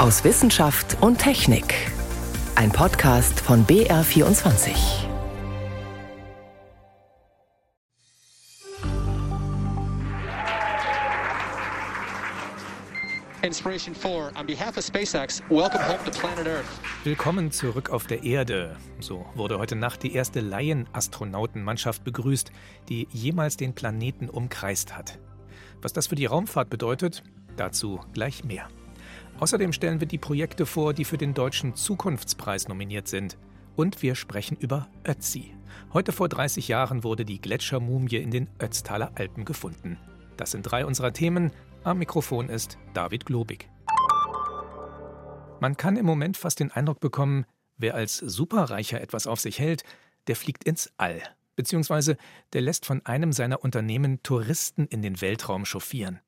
aus Wissenschaft und Technik. Ein Podcast von BR24. Inspiration 4, on behalf of SpaceX, welcome home to planet Earth. Willkommen zurück auf der Erde. So wurde heute Nacht die erste Laien-Astronautenmannschaft begrüßt, die jemals den Planeten umkreist hat. Was das für die Raumfahrt bedeutet, dazu gleich mehr. Außerdem stellen wir die Projekte vor, die für den Deutschen Zukunftspreis nominiert sind. Und wir sprechen über Ötzi. Heute vor 30 Jahren wurde die Gletschermumie in den Ötztaler Alpen gefunden. Das sind drei unserer Themen. Am Mikrofon ist David Globig. Man kann im Moment fast den Eindruck bekommen, wer als Superreicher etwas auf sich hält, der fliegt ins All. Beziehungsweise der lässt von einem seiner Unternehmen Touristen in den Weltraum chauffieren.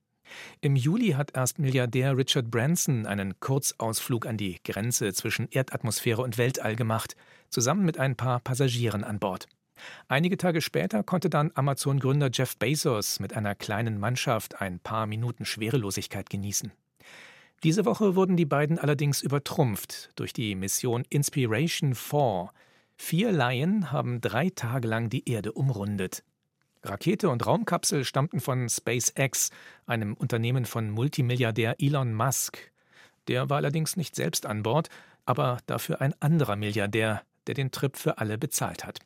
Im Juli hat erst Milliardär Richard Branson einen Kurzausflug an die Grenze zwischen Erdatmosphäre und Weltall gemacht, zusammen mit ein paar Passagieren an Bord. Einige Tage später konnte dann Amazon-Gründer Jeff Bezos mit einer kleinen Mannschaft ein paar Minuten Schwerelosigkeit genießen. Diese Woche wurden die beiden allerdings übertrumpft durch die Mission Inspiration 4. Vier Laien haben drei Tage lang die Erde umrundet. Rakete und Raumkapsel stammten von SpaceX, einem Unternehmen von Multimilliardär Elon Musk. Der war allerdings nicht selbst an Bord, aber dafür ein anderer Milliardär, der den Trip für alle bezahlt hat.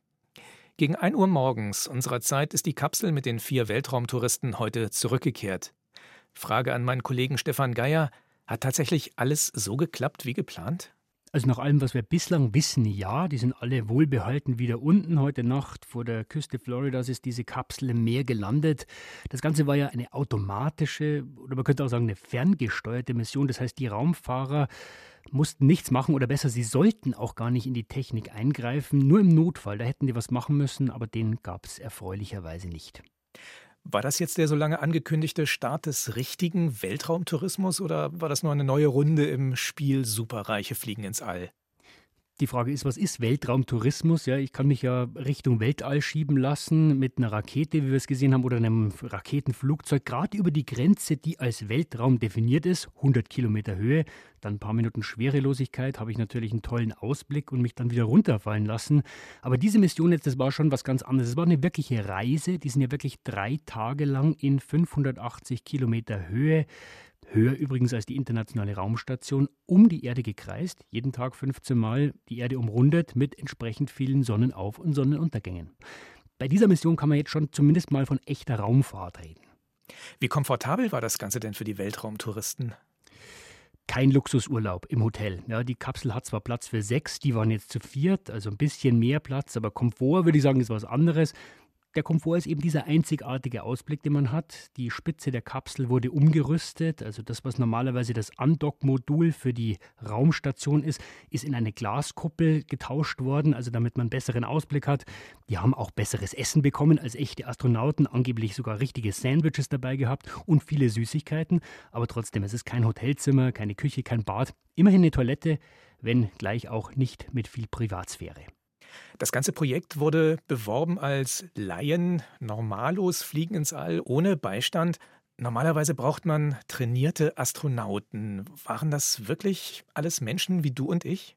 Gegen 1 Uhr morgens unserer Zeit ist die Kapsel mit den vier Weltraumtouristen heute zurückgekehrt. Frage an meinen Kollegen Stefan Geier: Hat tatsächlich alles so geklappt wie geplant? Also nach allem, was wir bislang wissen, ja, die sind alle wohlbehalten wieder unten. Heute Nacht vor der Küste Floridas ist diese Kapsel im Meer gelandet. Das Ganze war ja eine automatische oder man könnte auch sagen eine ferngesteuerte Mission. Das heißt, die Raumfahrer mussten nichts machen oder besser, sie sollten auch gar nicht in die Technik eingreifen. Nur im Notfall, da hätten die was machen müssen, aber den gab es erfreulicherweise nicht. War das jetzt der so lange angekündigte Start des richtigen Weltraumtourismus oder war das nur eine neue Runde im Spiel Superreiche fliegen ins All? Die Frage ist, was ist Weltraumtourismus? Ja, ich kann mich ja Richtung Weltall schieben lassen mit einer Rakete, wie wir es gesehen haben, oder einem Raketenflugzeug, gerade über die Grenze, die als Weltraum definiert ist, 100 Kilometer Höhe, dann ein paar Minuten Schwerelosigkeit, habe ich natürlich einen tollen Ausblick und mich dann wieder runterfallen lassen. Aber diese Mission jetzt, das war schon was ganz anderes. Es war eine wirkliche Reise, die sind ja wirklich drei Tage lang in 580 Kilometer Höhe höher übrigens als die internationale Raumstation, um die Erde gekreist, jeden Tag 15 Mal die Erde umrundet mit entsprechend vielen Sonnenauf- und Sonnenuntergängen. Bei dieser Mission kann man jetzt schon zumindest mal von echter Raumfahrt reden. Wie komfortabel war das Ganze denn für die Weltraumtouristen? kein Luxusurlaub im Hotel. Ja, die Kapsel hat zwar Platz für sechs, die waren jetzt zu viert, also ein bisschen mehr Platz, aber Komfort würde ich sagen, ist was anderes. Der Komfort ist eben dieser einzigartige Ausblick, den man hat. Die Spitze der Kapsel wurde umgerüstet. Also das, was normalerweise das Andock-Modul für die Raumstation ist, ist in eine Glaskuppel getauscht worden, also damit man besseren Ausblick hat. Die haben auch besseres Essen bekommen als echte Astronauten, angeblich sogar richtige Sandwiches dabei gehabt und viele Süßigkeiten. Aber trotzdem, es ist kein Hotelzimmer, keine Küche, kein Bad. Immerhin eine Toilette, wenn gleich auch nicht mit viel Privatsphäre. Das ganze Projekt wurde beworben als Laien, Normalos fliegen ins All ohne Beistand. Normalerweise braucht man trainierte Astronauten. Waren das wirklich alles Menschen wie du und ich?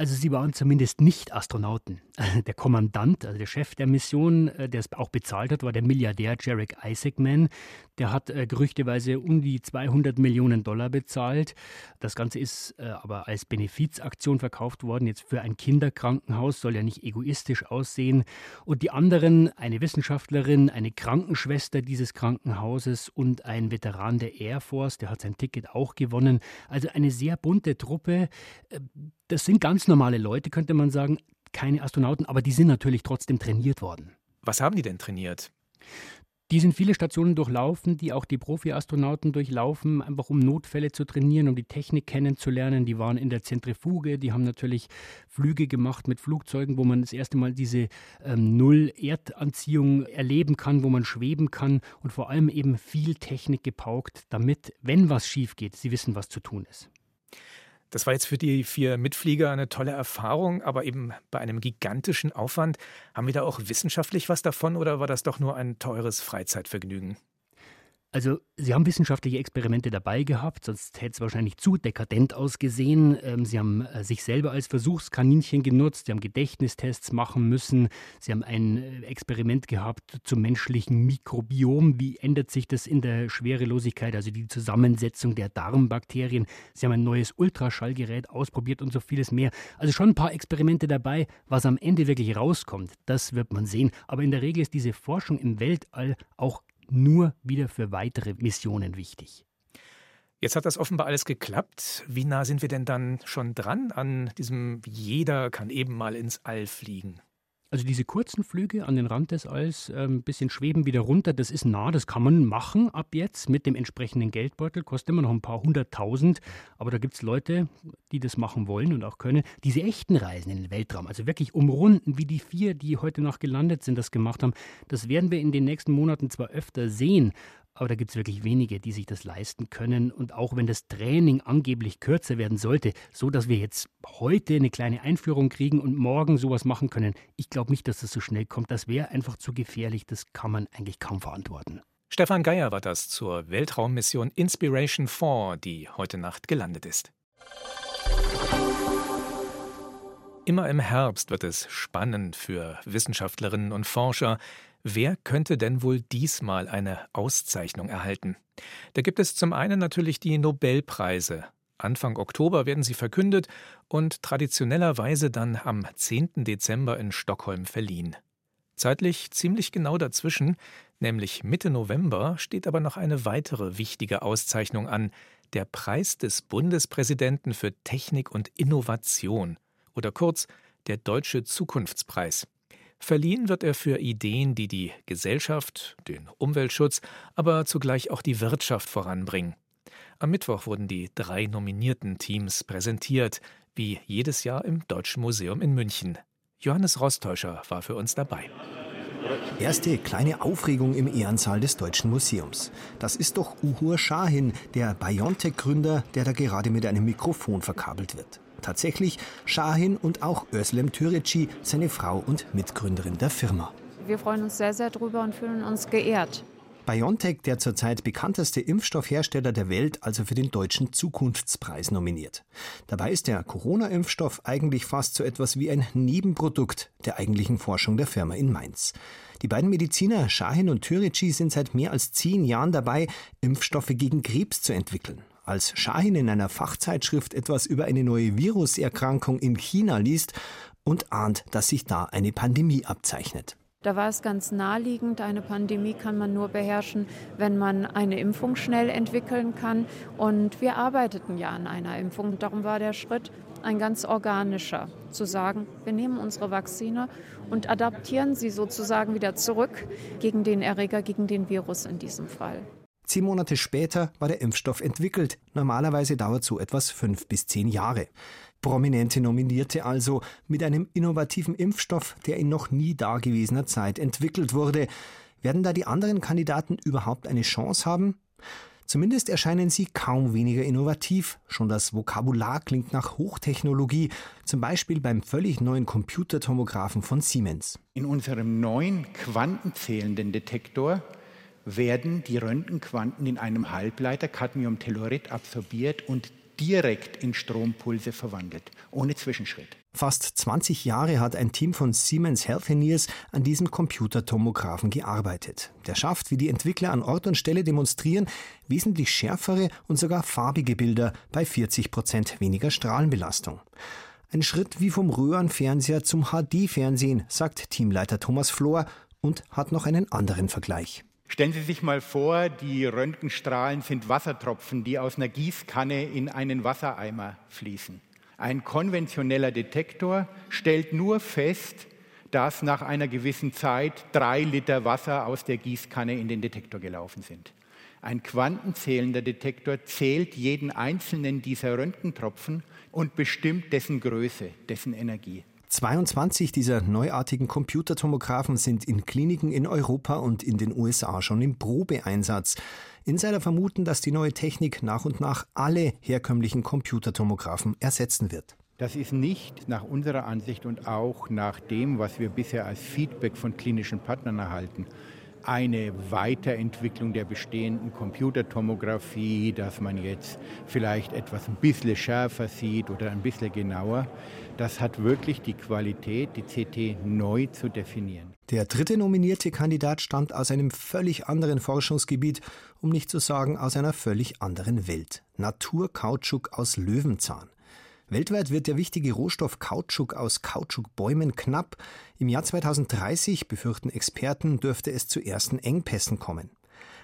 Also sie waren zumindest nicht Astronauten. Der Kommandant, also der Chef der Mission, äh, der es auch bezahlt hat, war der Milliardär Jarek Isaacman. Der hat äh, gerüchteweise um die 200 Millionen Dollar bezahlt. Das Ganze ist äh, aber als Benefizaktion verkauft worden. Jetzt für ein Kinderkrankenhaus soll ja nicht egoistisch aussehen. Und die anderen, eine Wissenschaftlerin, eine Krankenschwester dieses Krankenhauses und ein Veteran der Air Force, der hat sein Ticket auch gewonnen. Also eine sehr bunte Truppe. Das sind ganz normale Leute, könnte man sagen, keine Astronauten, aber die sind natürlich trotzdem trainiert worden. Was haben die denn trainiert? Die sind viele Stationen durchlaufen, die auch die Profi-Astronauten durchlaufen, einfach um Notfälle zu trainieren, um die Technik kennenzulernen. Die waren in der Zentrifuge, die haben natürlich Flüge gemacht mit Flugzeugen, wo man das erste Mal diese ähm, Null-Erdanziehung erleben kann, wo man schweben kann und vor allem eben viel Technik gepaukt, damit, wenn was schief geht, sie wissen, was zu tun ist. Das war jetzt für die vier Mitflieger eine tolle Erfahrung, aber eben bei einem gigantischen Aufwand. Haben wir da auch wissenschaftlich was davon oder war das doch nur ein teures Freizeitvergnügen? Also, Sie haben wissenschaftliche Experimente dabei gehabt, sonst hätte es wahrscheinlich zu dekadent ausgesehen. Ähm, Sie haben äh, sich selber als Versuchskaninchen genutzt, Sie haben Gedächtnistests machen müssen, Sie haben ein äh, Experiment gehabt zum menschlichen Mikrobiom. Wie ändert sich das in der Schwerelosigkeit, also die Zusammensetzung der Darmbakterien? Sie haben ein neues Ultraschallgerät ausprobiert und so vieles mehr. Also schon ein paar Experimente dabei. Was am Ende wirklich rauskommt, das wird man sehen. Aber in der Regel ist diese Forschung im Weltall auch nur wieder für weitere Missionen wichtig. Jetzt hat das offenbar alles geklappt. Wie nah sind wir denn dann schon dran an diesem jeder kann eben mal ins All fliegen? Also diese kurzen Flüge an den Rand des Alls, ein ähm, bisschen schweben wieder runter, das ist nah, das kann man machen ab jetzt mit dem entsprechenden Geldbeutel, kostet immer noch ein paar hunderttausend, aber da gibt es Leute, die das machen wollen und auch können. Diese echten Reisen in den Weltraum, also wirklich umrunden, wie die vier, die heute noch gelandet sind, das gemacht haben, das werden wir in den nächsten Monaten zwar öfter sehen, aber da gibt es wirklich wenige, die sich das leisten können. Und auch wenn das Training angeblich kürzer werden sollte, so dass wir jetzt heute eine kleine Einführung kriegen und morgen sowas machen können, ich glaube nicht, dass das so schnell kommt. Das wäre einfach zu gefährlich. Das kann man eigentlich kaum verantworten. Stefan Geier war das zur Weltraummission Inspiration 4, die heute Nacht gelandet ist. Immer im Herbst wird es spannend für Wissenschaftlerinnen und Forscher, Wer könnte denn wohl diesmal eine Auszeichnung erhalten? Da gibt es zum einen natürlich die Nobelpreise. Anfang Oktober werden sie verkündet und traditionellerweise dann am 10. Dezember in Stockholm verliehen. Zeitlich ziemlich genau dazwischen, nämlich Mitte November, steht aber noch eine weitere wichtige Auszeichnung an, der Preis des Bundespräsidenten für Technik und Innovation oder kurz der Deutsche Zukunftspreis. Verliehen wird er für Ideen, die die Gesellschaft, den Umweltschutz, aber zugleich auch die Wirtschaft voranbringen. Am Mittwoch wurden die drei nominierten Teams präsentiert, wie jedes Jahr im Deutschen Museum in München. Johannes Rostäuscher war für uns dabei. Erste kleine Aufregung im Ehrensaal des Deutschen Museums. Das ist doch Uhur Shahin, der BioNTech-Gründer, der da gerade mit einem Mikrofon verkabelt wird. Tatsächlich Shahin und auch Özlem Türeci, seine Frau und Mitgründerin der Firma. Wir freuen uns sehr, sehr drüber und fühlen uns geehrt. BioNTech, der zurzeit bekannteste Impfstoffhersteller der Welt, also für den Deutschen Zukunftspreis nominiert. Dabei ist der Corona-Impfstoff eigentlich fast so etwas wie ein Nebenprodukt der eigentlichen Forschung der Firma in Mainz. Die beiden Mediziner Shahin und Türeci sind seit mehr als zehn Jahren dabei, Impfstoffe gegen Krebs zu entwickeln. Als Shahin in einer Fachzeitschrift etwas über eine neue Viruserkrankung in China liest und ahnt, dass sich da eine Pandemie abzeichnet. Da war es ganz naheliegend, eine Pandemie kann man nur beherrschen, wenn man eine Impfung schnell entwickeln kann. Und wir arbeiteten ja an einer Impfung. Darum war der Schritt ein ganz organischer, zu sagen, wir nehmen unsere Vakzine und adaptieren sie sozusagen wieder zurück gegen den Erreger, gegen den Virus in diesem Fall. Zehn Monate später war der Impfstoff entwickelt. Normalerweise dauert so etwas fünf bis zehn Jahre. Prominente Nominierte also mit einem innovativen Impfstoff, der in noch nie dagewesener Zeit entwickelt wurde. Werden da die anderen Kandidaten überhaupt eine Chance haben? Zumindest erscheinen sie kaum weniger innovativ. Schon das Vokabular klingt nach Hochtechnologie, zum Beispiel beim völlig neuen Computertomographen von Siemens. In unserem neuen quantenzählenden Detektor werden die Röntgenquanten in einem Halbleiter Cadmiumtellurid absorbiert und direkt in Strompulse verwandelt, ohne Zwischenschritt. Fast 20 Jahre hat ein Team von Siemens Healthineers an diesem Computertomographen gearbeitet. Der schafft, wie die Entwickler an Ort und Stelle demonstrieren, wesentlich schärfere und sogar farbige Bilder bei 40 Prozent weniger Strahlenbelastung. Ein Schritt wie vom Röhrenfernseher zum HD-Fernsehen, sagt Teamleiter Thomas Flor und hat noch einen anderen Vergleich. Stellen Sie sich mal vor, die Röntgenstrahlen sind Wassertropfen, die aus einer Gießkanne in einen Wassereimer fließen. Ein konventioneller Detektor stellt nur fest, dass nach einer gewissen Zeit drei Liter Wasser aus der Gießkanne in den Detektor gelaufen sind. Ein quantenzählender Detektor zählt jeden einzelnen dieser Röntgentropfen und bestimmt dessen Größe, dessen Energie. 22 dieser neuartigen Computertomographen sind in Kliniken in Europa und in den USA schon im Probeeinsatz. Insider vermuten, dass die neue Technik nach und nach alle herkömmlichen Computertomographen ersetzen wird. Das ist nicht nach unserer Ansicht und auch nach dem, was wir bisher als Feedback von klinischen Partnern erhalten, eine Weiterentwicklung der bestehenden Computertomographie, dass man jetzt vielleicht etwas ein bisschen schärfer sieht oder ein bisschen genauer. Das hat wirklich die Qualität, die CT neu zu definieren. Der dritte nominierte Kandidat stammt aus einem völlig anderen Forschungsgebiet, um nicht zu sagen aus einer völlig anderen Welt. Naturkautschuk aus Löwenzahn. Weltweit wird der wichtige Rohstoff Kautschuk aus Kautschukbäumen knapp. Im Jahr 2030, befürchten Experten, dürfte es zu ersten Engpässen kommen.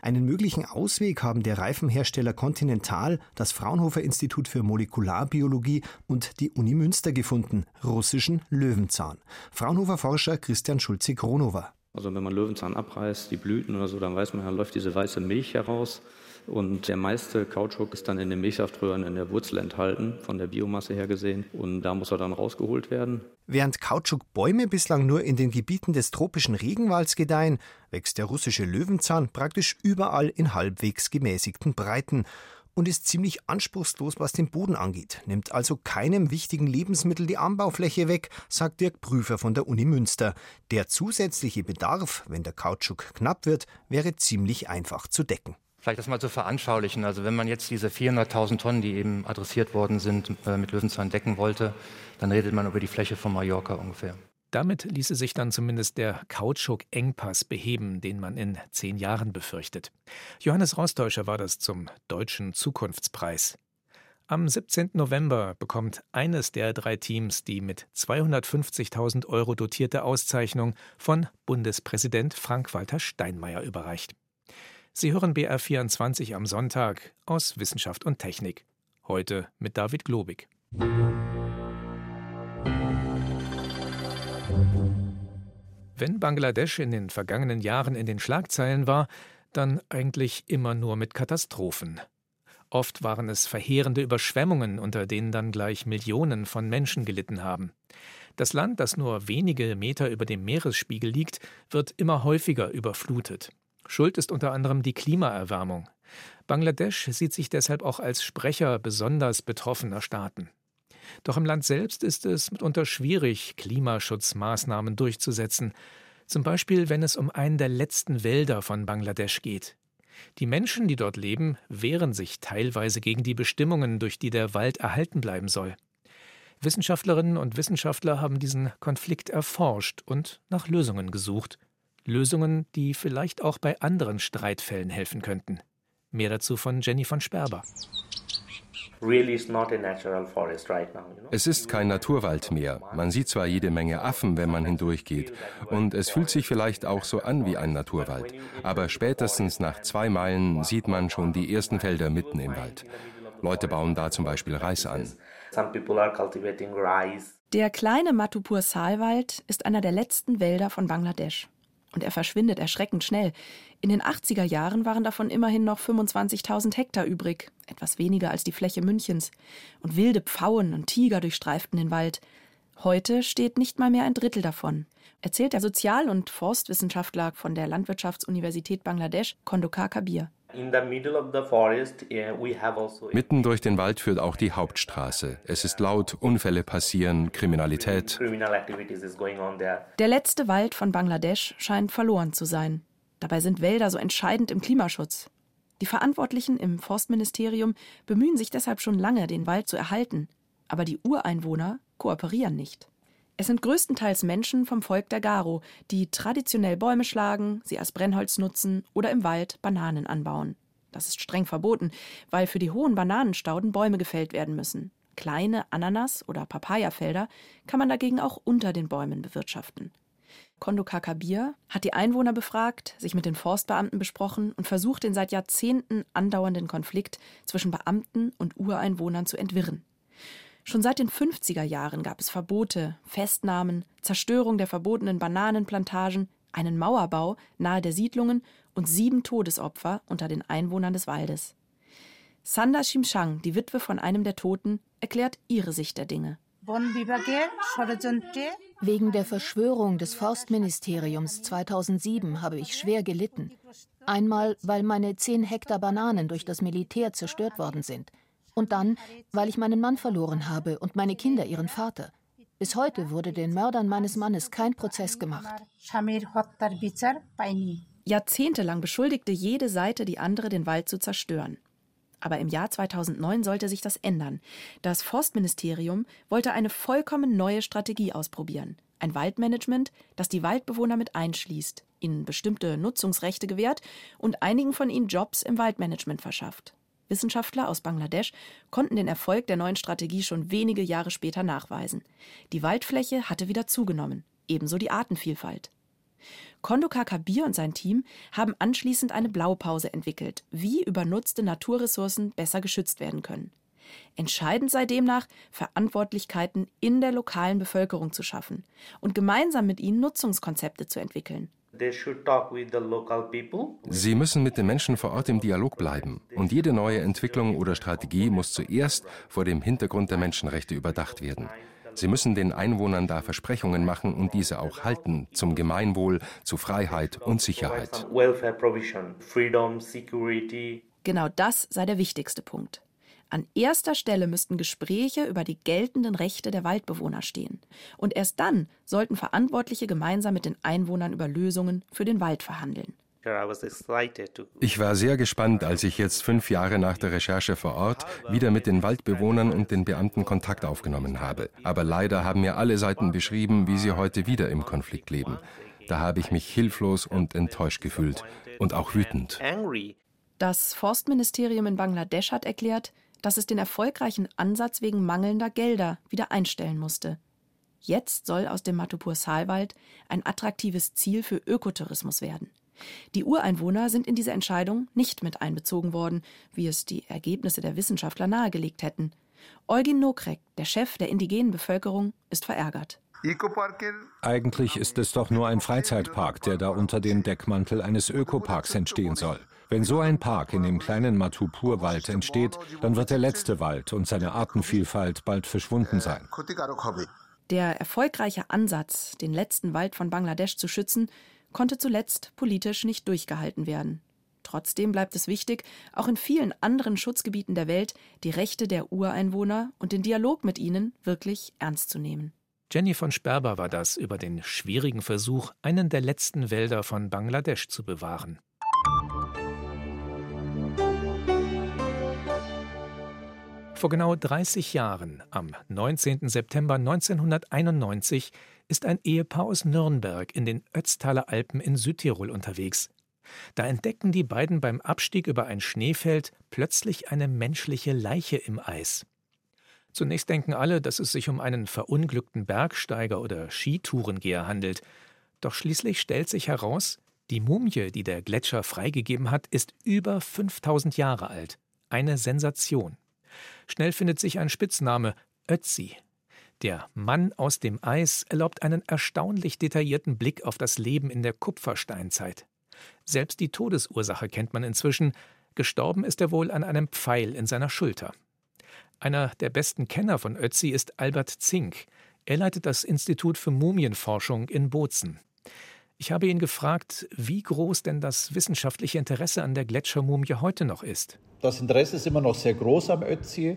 Einen möglichen Ausweg haben der Reifenhersteller Continental, das Fraunhofer Institut für Molekularbiologie und die Uni Münster gefunden, russischen Löwenzahn. Fraunhofer Forscher Christian Schulze-Kronover. Also wenn man Löwenzahn abreißt, die Blüten oder so, dann weiß man, da läuft diese weiße Milch heraus. Und der meiste Kautschuk ist dann in den Milchsaftröhren in der Wurzel enthalten, von der Biomasse her gesehen. Und da muss er dann rausgeholt werden. Während Kautschukbäume bislang nur in den Gebieten des tropischen Regenwalds gedeihen, wächst der russische Löwenzahn praktisch überall in halbwegs gemäßigten Breiten und ist ziemlich anspruchslos, was den Boden angeht, nimmt also keinem wichtigen Lebensmittel die Anbaufläche weg, sagt Dirk Prüfer von der Uni Münster. Der zusätzliche Bedarf, wenn der Kautschuk knapp wird, wäre ziemlich einfach zu decken. Vielleicht das mal zu veranschaulichen. Also wenn man jetzt diese 400.000 Tonnen, die eben adressiert worden sind, äh, mit Löwenzahn decken wollte, dann redet man über die Fläche von Mallorca ungefähr. Damit ließe sich dann zumindest der Kautschuk-Engpass beheben, den man in zehn Jahren befürchtet. Johannes Rostäuscher war das zum Deutschen Zukunftspreis. Am 17. November bekommt eines der drei Teams die mit 250.000 Euro dotierte Auszeichnung von Bundespräsident Frank-Walter Steinmeier überreicht. Sie hören BR24 am Sonntag aus Wissenschaft und Technik. Heute mit David Globig. Wenn Bangladesch in den vergangenen Jahren in den Schlagzeilen war, dann eigentlich immer nur mit Katastrophen. Oft waren es verheerende Überschwemmungen, unter denen dann gleich Millionen von Menschen gelitten haben. Das Land, das nur wenige Meter über dem Meeresspiegel liegt, wird immer häufiger überflutet. Schuld ist unter anderem die Klimaerwärmung. Bangladesch sieht sich deshalb auch als Sprecher besonders betroffener Staaten. Doch im Land selbst ist es mitunter schwierig, Klimaschutzmaßnahmen durchzusetzen, zum Beispiel wenn es um einen der letzten Wälder von Bangladesch geht. Die Menschen, die dort leben, wehren sich teilweise gegen die Bestimmungen, durch die der Wald erhalten bleiben soll. Wissenschaftlerinnen und Wissenschaftler haben diesen Konflikt erforscht und nach Lösungen gesucht. Lösungen, die vielleicht auch bei anderen helfen könnten. Mehr dazu von Jenny von Sperber. Es ist kein Naturwald mehr. Man sieht zwar jede Menge Affen, wenn man hindurchgeht, und es fühlt sich vielleicht auch so an wie ein Naturwald, aber spätestens nach zwei Meilen sieht man schon die ersten Felder mitten im Wald. Leute bauen da zum Beispiel Reis an. Der kleine Matupur-Salwald ist einer der letzten Wälder von Bangladesch und er verschwindet erschreckend schnell. In den 80er Jahren waren davon immerhin noch 25.000 Hektar übrig, etwas weniger als die Fläche Münchens. Und wilde Pfauen und Tiger durchstreiften den Wald. Heute steht nicht mal mehr ein Drittel davon, erzählt der Sozial- und Forstwissenschaftler von der Landwirtschaftsuniversität Bangladesch, Kondokar Kabir. Also Mitten durch den Wald führt auch die Hauptstraße. Es ist laut, Unfälle passieren, Kriminalität. Der letzte Wald von Bangladesch scheint verloren zu sein. Dabei sind Wälder so entscheidend im Klimaschutz. Die Verantwortlichen im Forstministerium bemühen sich deshalb schon lange, den Wald zu erhalten. Aber die Ureinwohner kooperieren nicht. Es sind größtenteils Menschen vom Volk der Garo, die traditionell Bäume schlagen, sie als Brennholz nutzen oder im Wald Bananen anbauen. Das ist streng verboten, weil für die hohen Bananenstauden Bäume gefällt werden müssen. Kleine Ananas- oder Papayafelder kann man dagegen auch unter den Bäumen bewirtschaften. Kondo Kakabir hat die Einwohner befragt, sich mit den Forstbeamten besprochen und versucht, den seit Jahrzehnten andauernden Konflikt zwischen Beamten und Ureinwohnern zu entwirren. Schon seit den 50er Jahren gab es Verbote, Festnahmen, Zerstörung der verbotenen Bananenplantagen, einen Mauerbau nahe der Siedlungen und sieben Todesopfer unter den Einwohnern des Waldes. Sanda Shimshang, die Witwe von einem der Toten, erklärt ihre Sicht der Dinge. Wegen der Verschwörung des Forstministeriums 2007 habe ich schwer gelitten. Einmal, weil meine zehn Hektar Bananen durch das Militär zerstört worden sind – und dann, weil ich meinen Mann verloren habe und meine Kinder ihren Vater. Bis heute wurde den Mördern meines Mannes kein Prozess gemacht. Jahrzehntelang beschuldigte jede Seite die andere, den Wald zu zerstören. Aber im Jahr 2009 sollte sich das ändern. Das Forstministerium wollte eine vollkommen neue Strategie ausprobieren. Ein Waldmanagement, das die Waldbewohner mit einschließt, ihnen bestimmte Nutzungsrechte gewährt und einigen von ihnen Jobs im Waldmanagement verschafft. Wissenschaftler aus Bangladesch konnten den Erfolg der neuen Strategie schon wenige Jahre später nachweisen. Die Waldfläche hatte wieder zugenommen, ebenso die Artenvielfalt. Kondokar Kabir und sein Team haben anschließend eine Blaupause entwickelt, wie übernutzte Naturressourcen besser geschützt werden können. Entscheidend sei demnach, Verantwortlichkeiten in der lokalen Bevölkerung zu schaffen und gemeinsam mit ihnen Nutzungskonzepte zu entwickeln. Sie müssen mit den Menschen vor Ort im Dialog bleiben. Und jede neue Entwicklung oder Strategie muss zuerst vor dem Hintergrund der Menschenrechte überdacht werden. Sie müssen den Einwohnern da Versprechungen machen und diese auch halten, zum Gemeinwohl, zu Freiheit und Sicherheit. Genau das sei der wichtigste Punkt. An erster Stelle müssten Gespräche über die geltenden Rechte der Waldbewohner stehen. Und erst dann sollten Verantwortliche gemeinsam mit den Einwohnern über Lösungen für den Wald verhandeln. Ich war sehr gespannt, als ich jetzt fünf Jahre nach der Recherche vor Ort wieder mit den Waldbewohnern und den Beamten Kontakt aufgenommen habe. Aber leider haben mir alle Seiten beschrieben, wie sie heute wieder im Konflikt leben. Da habe ich mich hilflos und enttäuscht gefühlt und auch wütend. Das Forstministerium in Bangladesch hat erklärt, dass es den erfolgreichen Ansatz wegen mangelnder Gelder wieder einstellen musste. Jetzt soll aus dem Matupur-Saalwald ein attraktives Ziel für Ökotourismus werden. Die Ureinwohner sind in diese Entscheidung nicht mit einbezogen worden, wie es die Ergebnisse der Wissenschaftler nahegelegt hätten. Eugen Nokrek, der Chef der indigenen Bevölkerung, ist verärgert. Eigentlich ist es doch nur ein Freizeitpark, der da unter dem Deckmantel eines Ökoparks entstehen soll. Wenn so ein Park in dem kleinen Matupur-Wald entsteht, dann wird der letzte Wald und seine Artenvielfalt bald verschwunden sein. Der erfolgreiche Ansatz, den letzten Wald von Bangladesch zu schützen, konnte zuletzt politisch nicht durchgehalten werden. Trotzdem bleibt es wichtig, auch in vielen anderen Schutzgebieten der Welt die Rechte der Ureinwohner und den Dialog mit ihnen wirklich ernst zu nehmen. Jenny von Sperber war das über den schwierigen Versuch, einen der letzten Wälder von Bangladesch zu bewahren. Vor genau 30 Jahren, am 19. September 1991, ist ein Ehepaar aus Nürnberg in den Ötztaler Alpen in Südtirol unterwegs. Da entdecken die beiden beim Abstieg über ein Schneefeld plötzlich eine menschliche Leiche im Eis. Zunächst denken alle, dass es sich um einen verunglückten Bergsteiger oder Skitourengeher handelt. Doch schließlich stellt sich heraus, die Mumie, die der Gletscher freigegeben hat, ist über 5000 Jahre alt. Eine Sensation. Schnell findet sich ein Spitzname Ötzi. Der Mann aus dem Eis erlaubt einen erstaunlich detaillierten Blick auf das Leben in der Kupfersteinzeit. Selbst die Todesursache kennt man inzwischen. Gestorben ist er wohl an einem Pfeil in seiner Schulter. Einer der besten Kenner von Ötzi ist Albert Zink. Er leitet das Institut für Mumienforschung in Bozen. Ich habe ihn gefragt, wie groß denn das wissenschaftliche Interesse an der Gletschermumie heute noch ist. Das Interesse ist immer noch sehr groß am Ötzi.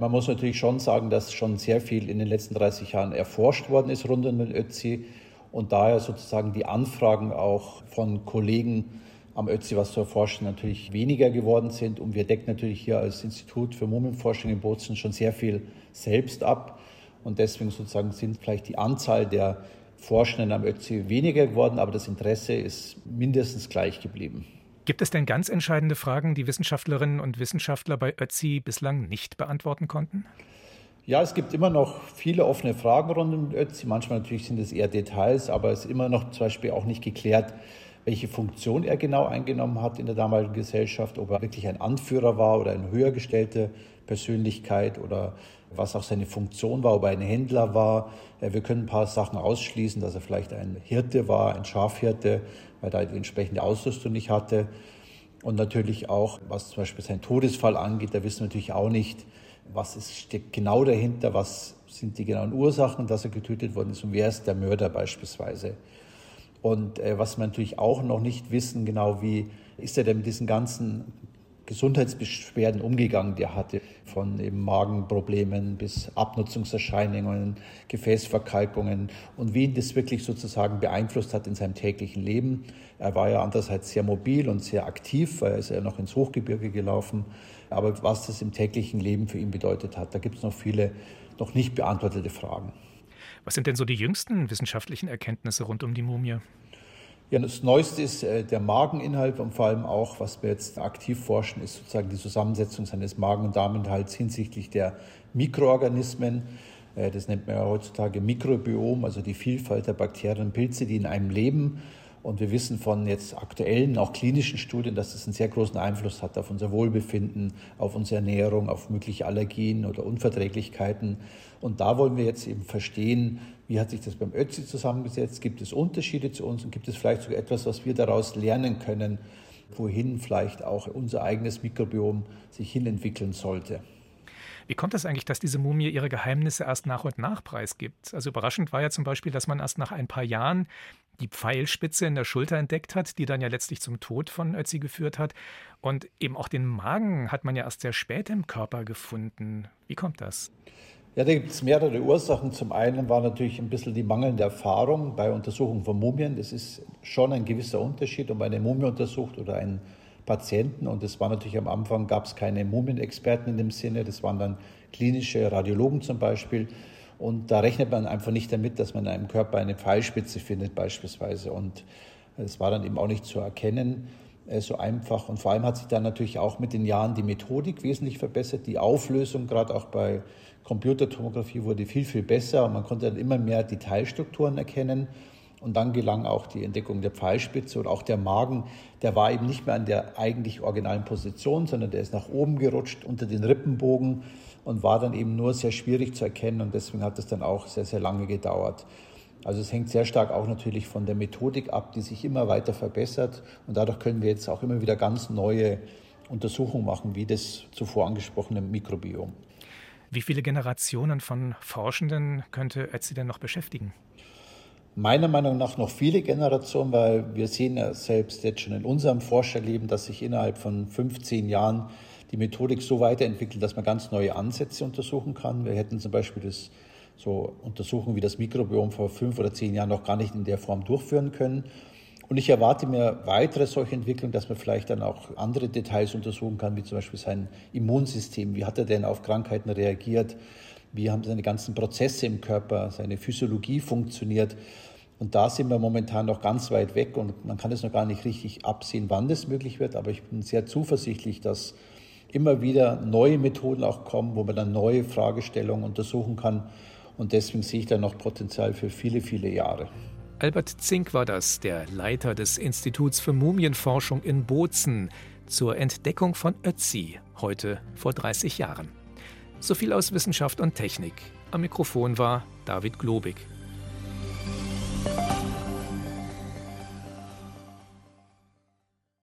Man muss natürlich schon sagen, dass schon sehr viel in den letzten 30 Jahren erforscht worden ist rund um den Ötzi und daher sozusagen die Anfragen auch von Kollegen am Ötzi was zu erforschen natürlich weniger geworden sind. Und wir decken natürlich hier als Institut für Mumienforschung in Bozen schon sehr viel selbst ab. Und deswegen sozusagen sind vielleicht die Anzahl der Forschenden am Ötzi weniger geworden, aber das Interesse ist mindestens gleich geblieben. Gibt es denn ganz entscheidende Fragen, die Wissenschaftlerinnen und Wissenschaftler bei Ötzi bislang nicht beantworten konnten? Ja, es gibt immer noch viele offene Fragen rund um Ötzi. Manchmal natürlich sind es eher Details, aber es ist immer noch zum Beispiel auch nicht geklärt, welche Funktion er genau eingenommen hat in der damaligen Gesellschaft, ob er wirklich ein Anführer war oder eine höher gestellte Persönlichkeit oder was auch seine Funktion war, ob er ein Händler war. Äh, wir können ein paar Sachen ausschließen, dass er vielleicht ein Hirte war, ein Schafhirte, weil er die entsprechende Ausrüstung nicht hatte. Und natürlich auch, was zum Beispiel seinen Todesfall angeht, da wissen wir natürlich auch nicht, was ist, steckt genau dahinter, was sind die genauen Ursachen, dass er getötet worden ist und wer ist der Mörder beispielsweise. Und äh, was wir natürlich auch noch nicht wissen, genau wie ist er denn mit diesen ganzen Gesundheitsbeschwerden umgegangen, die er hatte, von eben Magenproblemen bis Abnutzungserscheinungen, Gefäßverkalkungen und wie ihn das wirklich sozusagen beeinflusst hat in seinem täglichen Leben. Er war ja andererseits sehr mobil und sehr aktiv, weil er ist ja noch ins Hochgebirge gelaufen. Aber was das im täglichen Leben für ihn bedeutet hat, da gibt es noch viele noch nicht beantwortete Fragen. Was sind denn so die jüngsten wissenschaftlichen Erkenntnisse rund um die Mumie? Ja, das Neueste ist äh, der Mageninhalt und vor allem auch, was wir jetzt aktiv forschen, ist sozusagen die Zusammensetzung seines Magen- und Darminhalts hinsichtlich der Mikroorganismen. Äh, das nennt man ja heutzutage Mikrobiom, also die Vielfalt der Bakterien und Pilze, die in einem leben. Und wir wissen von jetzt aktuellen, auch klinischen Studien, dass das einen sehr großen Einfluss hat auf unser Wohlbefinden, auf unsere Ernährung, auf mögliche Allergien oder Unverträglichkeiten. Und da wollen wir jetzt eben verstehen, wie hat sich das beim Ötzi zusammengesetzt? Gibt es Unterschiede zu uns und gibt es vielleicht sogar etwas, was wir daraus lernen können, wohin vielleicht auch unser eigenes Mikrobiom sich hinentwickeln sollte? Wie kommt es das eigentlich, dass diese Mumie ihre Geheimnisse erst nach und nach preisgibt? Also überraschend war ja zum Beispiel, dass man erst nach ein paar Jahren die Pfeilspitze in der Schulter entdeckt hat, die dann ja letztlich zum Tod von Ötzi geführt hat. Und eben auch den Magen hat man ja erst sehr spät im Körper gefunden. Wie kommt das? Ja, da gibt es mehrere Ursachen. Zum einen war natürlich ein bisschen die mangelnde Erfahrung bei Untersuchungen von Mumien. Das ist schon ein gewisser Unterschied, ob man eine Mumie untersucht oder einen Patienten. Und es war natürlich am Anfang, gab es keine Mumienexperten in dem Sinne. Das waren dann klinische Radiologen zum Beispiel. Und da rechnet man einfach nicht damit, dass man in einem Körper eine Pfeilspitze findet beispielsweise. Und es war dann eben auch nicht zu erkennen äh, so einfach. Und vor allem hat sich dann natürlich auch mit den Jahren die Methodik wesentlich verbessert. Die Auflösung, gerade auch bei Computertomographie, wurde viel, viel besser. Und man konnte dann immer mehr Detailstrukturen erkennen. Und dann gelang auch die Entdeckung der Pfeilspitze und auch der Magen. Der war eben nicht mehr an der eigentlich originalen Position, sondern der ist nach oben gerutscht unter den Rippenbogen und war dann eben nur sehr schwierig zu erkennen. Und deswegen hat es dann auch sehr, sehr lange gedauert. Also es hängt sehr stark auch natürlich von der Methodik ab, die sich immer weiter verbessert. Und dadurch können wir jetzt auch immer wieder ganz neue Untersuchungen machen, wie das zuvor angesprochene Mikrobiom. Wie viele Generationen von Forschenden könnte Ötzi denn noch beschäftigen? Meiner Meinung nach noch viele Generationen, weil wir sehen ja selbst jetzt schon in unserem Forscherleben, dass sich innerhalb von 15 Jahren die Methodik so weiterentwickelt, dass man ganz neue Ansätze untersuchen kann. Wir hätten zum Beispiel das so Untersuchungen wie das Mikrobiom vor fünf oder zehn Jahren noch gar nicht in der Form durchführen können. Und ich erwarte mir weitere solche Entwicklungen, dass man vielleicht dann auch andere Details untersuchen kann, wie zum Beispiel sein Immunsystem. Wie hat er denn auf Krankheiten reagiert? Wie haben seine ganzen Prozesse im Körper, seine Physiologie funktioniert? Und da sind wir momentan noch ganz weit weg und man kann es noch gar nicht richtig absehen, wann das möglich wird. Aber ich bin sehr zuversichtlich, dass immer wieder neue Methoden auch kommen, wo man dann neue Fragestellungen untersuchen kann. Und deswegen sehe ich da noch Potenzial für viele, viele Jahre. Albert Zink war das, der Leiter des Instituts für Mumienforschung in Bozen zur Entdeckung von Ötzi, heute vor 30 Jahren. So viel aus Wissenschaft und Technik. Am Mikrofon war David Globig.